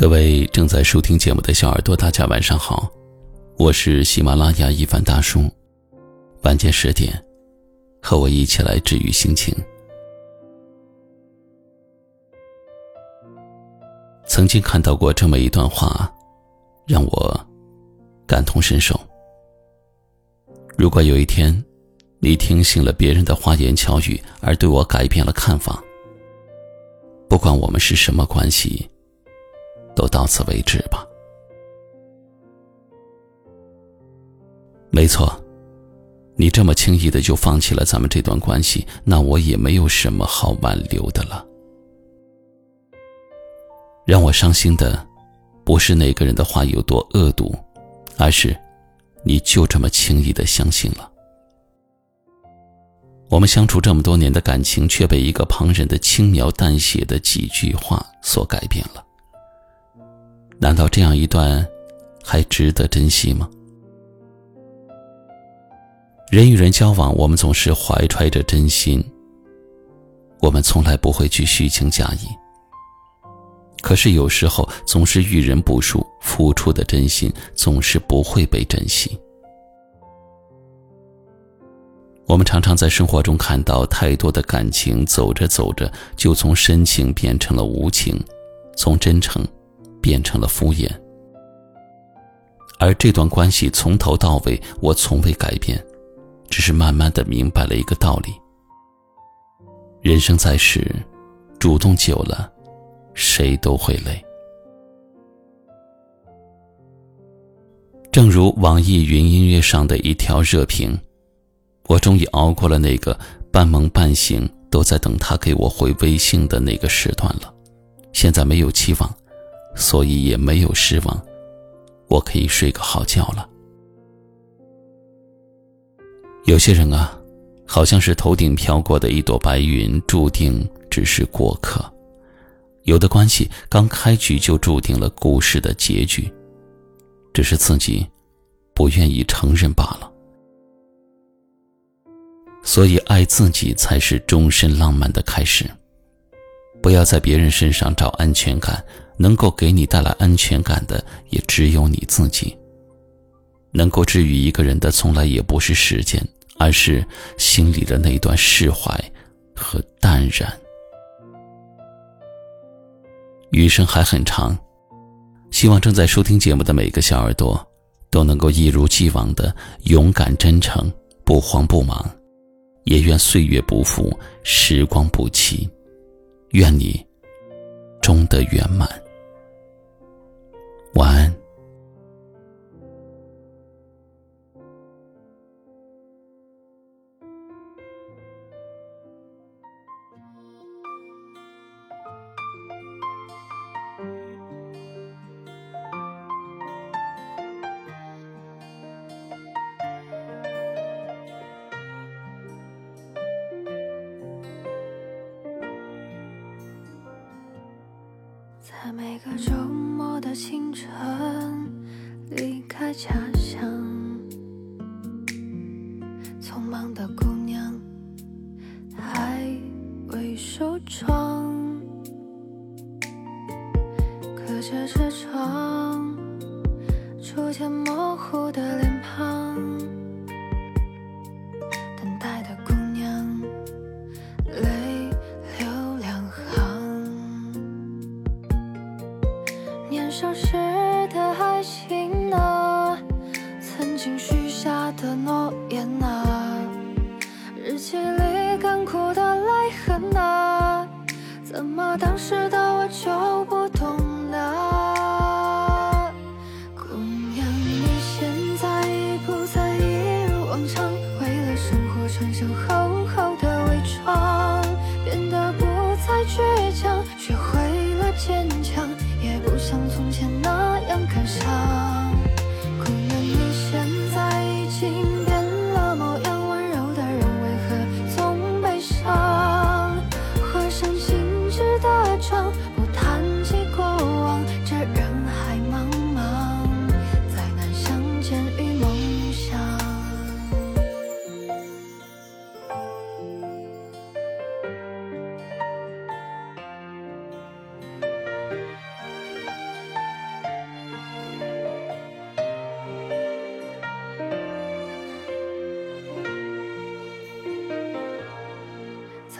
各位正在收听节目的小耳朵，大家晚上好，我是喜马拉雅一凡大叔。晚间十点，和我一起来治愈心情。曾经看到过这么一段话，让我感同身受。如果有一天，你听信了别人的花言巧语，而对我改变了看法，不管我们是什么关系。都到此为止吧。没错，你这么轻易的就放弃了咱们这段关系，那我也没有什么好挽留的了。让我伤心的，不是那个人的话有多恶毒，而是你就这么轻易的相信了。我们相处这么多年的感情，却被一个旁人的轻描淡写的几句话所改变了。难道这样一段还值得珍惜吗？人与人交往，我们总是怀揣着真心，我们从来不会去虚情假意。可是有时候总是遇人不淑，付出的真心总是不会被珍惜。我们常常在生活中看到太多的感情，走着走着就从深情变成了无情，从真诚。变成了敷衍，而这段关系从头到尾，我从未改变，只是慢慢的明白了一个道理：人生在世，主动久了，谁都会累。正如网易云音乐上的一条热评：“我终于熬过了那个半梦半醒都在等他给我回微信的那个时段了，现在没有期望。”所以也没有失望，我可以睡个好觉了。有些人啊，好像是头顶飘过的一朵白云，注定只是过客；有的关系刚开局就注定了故事的结局，只是自己不愿意承认罢了。所以，爱自己才是终身浪漫的开始。不要在别人身上找安全感。能够给你带来安全感的，也只有你自己。能够治愈一个人的，从来也不是时间，而是心里的那段释怀和淡然。余生还很长，希望正在收听节目的每个小耳朵，都能够一如既往的勇敢真诚，不慌不忙。也愿岁月不负，时光不弃，愿你终得圆满。晚安。在每个周末的清晨，离开家乡，匆忙的姑娘还未收妆，隔着车窗，逐渐模糊的脸庞。当时的我就不懂了？姑娘，你现在已不再一如往常，为了生活穿上厚厚的伪装，变得不再倔强，学会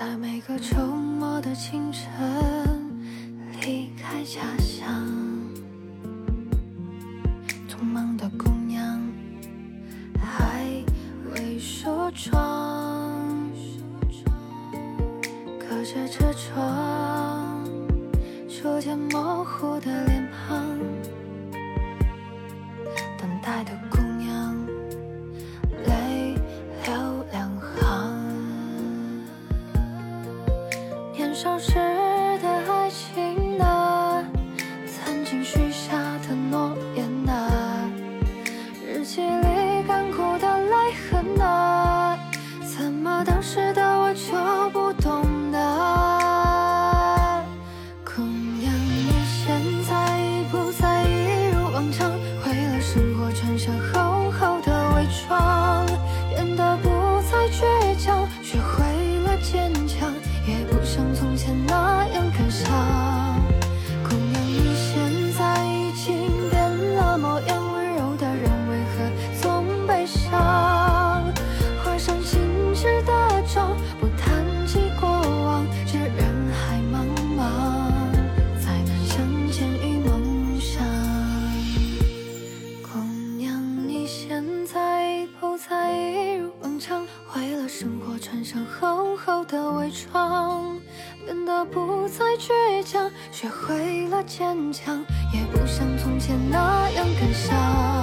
在每个周末的清晨离开家乡，匆忙的姑娘还未梳妆，隔着车窗，逐渐模糊的脸庞，不再一如往常，为了生活穿上厚厚的伪装，变得不再倔强，学会了坚强，也不像从前那样感伤。